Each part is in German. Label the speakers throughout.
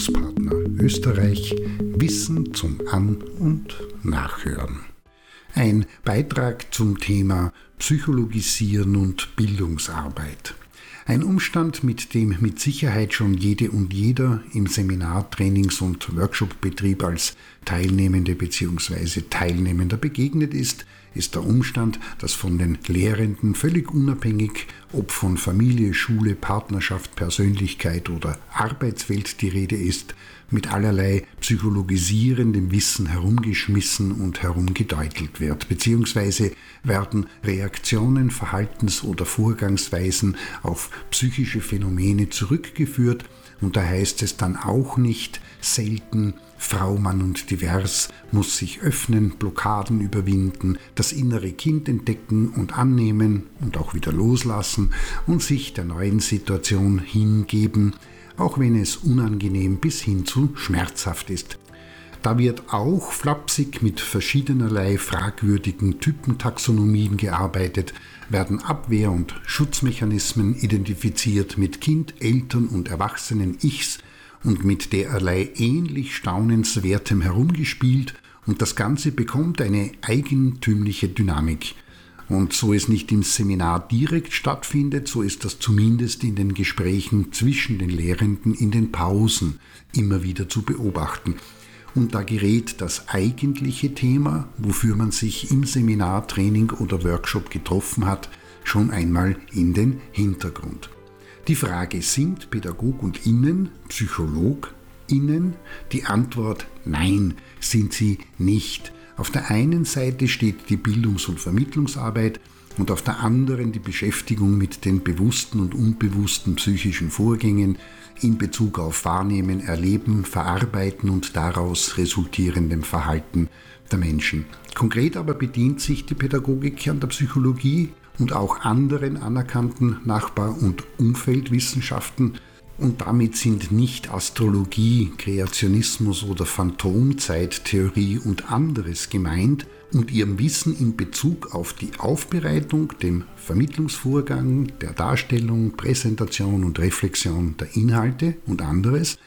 Speaker 1: Bildungspartner Österreich Wissen zum An- und Nachhören. Ein Beitrag zum Thema Psychologisieren und Bildungsarbeit. Ein Umstand, mit dem mit Sicherheit schon jede und jeder im Seminar-, Trainings- und Workshopbetrieb als Teilnehmende bzw. Teilnehmender begegnet ist, ist der Umstand, dass von den Lehrenden völlig unabhängig, ob von Familie, Schule, Partnerschaft, Persönlichkeit oder Arbeitswelt die Rede ist, mit allerlei psychologisierendem Wissen herumgeschmissen und herumgedeutelt wird, beziehungsweise werden Reaktionen, Verhaltens- oder Vorgangsweisen auf psychische Phänomene zurückgeführt, und da heißt es dann auch nicht selten, Frau, Mann und divers muss sich öffnen, Blockaden überwinden, das innere Kind entdecken und annehmen und auch wieder loslassen und sich der neuen Situation hingeben, auch wenn es unangenehm bis hin zu schmerzhaft ist. Da wird auch flapsig mit verschiedenerlei fragwürdigen Typentaxonomien gearbeitet, werden Abwehr- und Schutzmechanismen identifiziert mit Kind, Eltern und erwachsenen Ichs und mit derlei ähnlich staunenswertem herumgespielt und das Ganze bekommt eine eigentümliche Dynamik. Und so es nicht im Seminar direkt stattfindet, so ist das zumindest in den Gesprächen zwischen den Lehrenden in den Pausen immer wieder zu beobachten. Und da gerät das eigentliche Thema, wofür man sich im Seminar, Training oder Workshop getroffen hat, schon einmal in den Hintergrund. Die Frage, sind Pädagog und Innen Psycholog Innen? Die Antwort nein, sind sie nicht. Auf der einen Seite steht die Bildungs- und Vermittlungsarbeit und auf der anderen die Beschäftigung mit den bewussten und unbewussten psychischen Vorgängen in Bezug auf Wahrnehmen, Erleben, Verarbeiten und daraus resultierendem Verhalten der Menschen. Konkret aber bedient sich die Pädagogik an der Psychologie und auch anderen anerkannten Nachbar- und Umfeldwissenschaften und damit sind nicht Astrologie, Kreationismus oder Phantomzeittheorie und anderes gemeint und ihrem Wissen in Bezug auf die Aufbereitung, dem Vermittlungsvorgang, der Darstellung, Präsentation und Reflexion der Inhalte und anderes,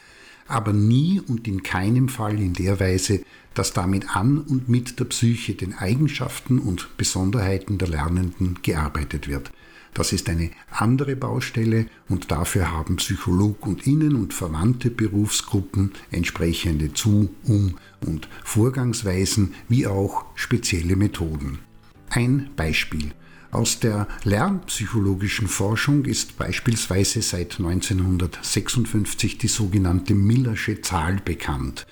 Speaker 1: aber nie und in keinem Fall in der Weise, dass damit an und mit der Psyche, den Eigenschaften und Besonderheiten der Lernenden gearbeitet wird. Das ist eine andere Baustelle und dafür haben Psycholog und Innen und verwandte Berufsgruppen entsprechende Zu-, Um- und Vorgangsweisen wie auch spezielle Methoden. Ein Beispiel. Aus der lernpsychologischen Forschung ist beispielsweise seit 1956 die sogenannte Millersche Zahl bekannt,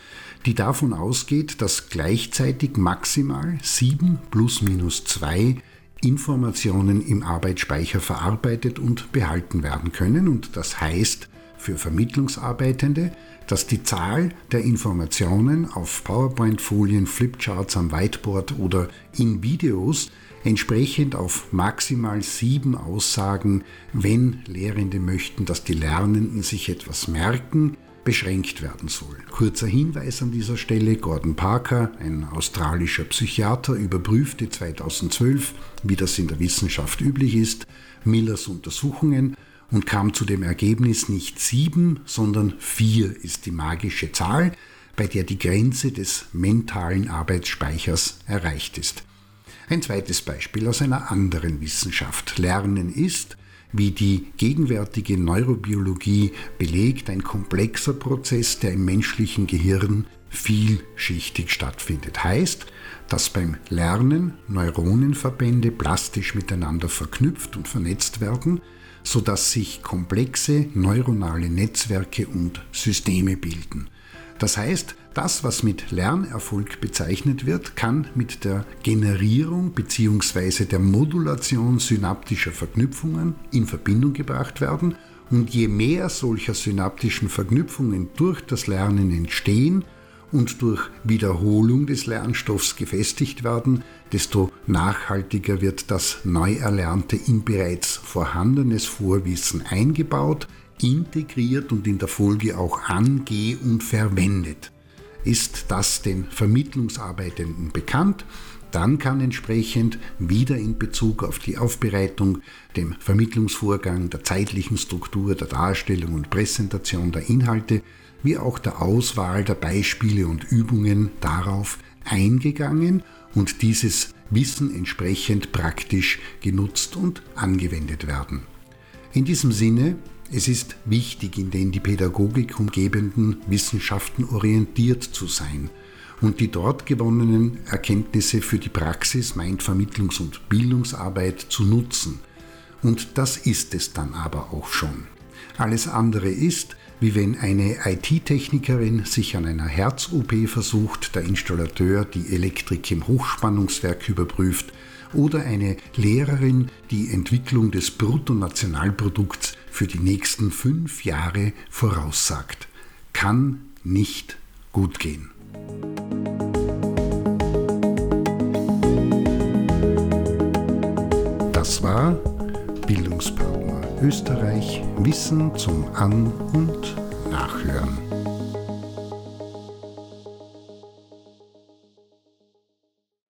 Speaker 1: die davon ausgeht, dass gleichzeitig maximal 7 plus minus 2 Informationen im Arbeitsspeicher verarbeitet und behalten werden können. Und das heißt für Vermittlungsarbeitende, dass die Zahl der Informationen auf PowerPoint-Folien, Flipcharts am Whiteboard oder in Videos entsprechend auf maximal sieben Aussagen, wenn Lehrende möchten, dass die Lernenden sich etwas merken, beschränkt werden soll. Kurzer Hinweis an dieser Stelle, Gordon Parker, ein australischer Psychiater, überprüfte 2012, wie das in der Wissenschaft üblich ist, Millers Untersuchungen und kam zu dem Ergebnis, nicht sieben, sondern vier ist die magische Zahl, bei der die Grenze des mentalen Arbeitsspeichers erreicht ist. Ein zweites Beispiel aus einer anderen Wissenschaft. Lernen ist, wie die gegenwärtige Neurobiologie belegt, ein komplexer Prozess, der im menschlichen Gehirn vielschichtig stattfindet. Heißt, dass beim Lernen Neuronenverbände plastisch miteinander verknüpft und vernetzt werden, sodass sich komplexe neuronale Netzwerke und Systeme bilden. Das heißt, das, was mit Lernerfolg bezeichnet wird, kann mit der Generierung bzw. der Modulation synaptischer Verknüpfungen in Verbindung gebracht werden und je mehr solcher synaptischen Verknüpfungen durch das Lernen entstehen und durch Wiederholung des Lernstoffs gefestigt werden, desto nachhaltiger wird das Neuerlernte in bereits vorhandenes Vorwissen eingebaut, integriert und in der Folge auch ange- und verwendet. Ist das den Vermittlungsarbeitenden bekannt, dann kann entsprechend wieder in Bezug auf die Aufbereitung, dem Vermittlungsvorgang, der zeitlichen Struktur, der Darstellung und Präsentation der Inhalte wie auch der Auswahl der Beispiele und Übungen darauf eingegangen und dieses Wissen entsprechend praktisch genutzt und angewendet werden. In diesem Sinne, es ist wichtig, in den die Pädagogik umgebenden Wissenschaften orientiert zu sein und die dort gewonnenen Erkenntnisse für die Praxis meint Vermittlungs- und Bildungsarbeit zu nutzen. Und das ist es dann aber auch schon. Alles andere ist, wie wenn eine IT-Technikerin sich an einer Herz-OP versucht, der Installateur die Elektrik im Hochspannungswerk überprüft oder eine Lehrerin die Entwicklung des Bruttonationalprodukts für die nächsten fünf Jahre voraussagt. Kann nicht gut gehen. Das war Bildungspartner Österreich Wissen zum An- und Nachhören.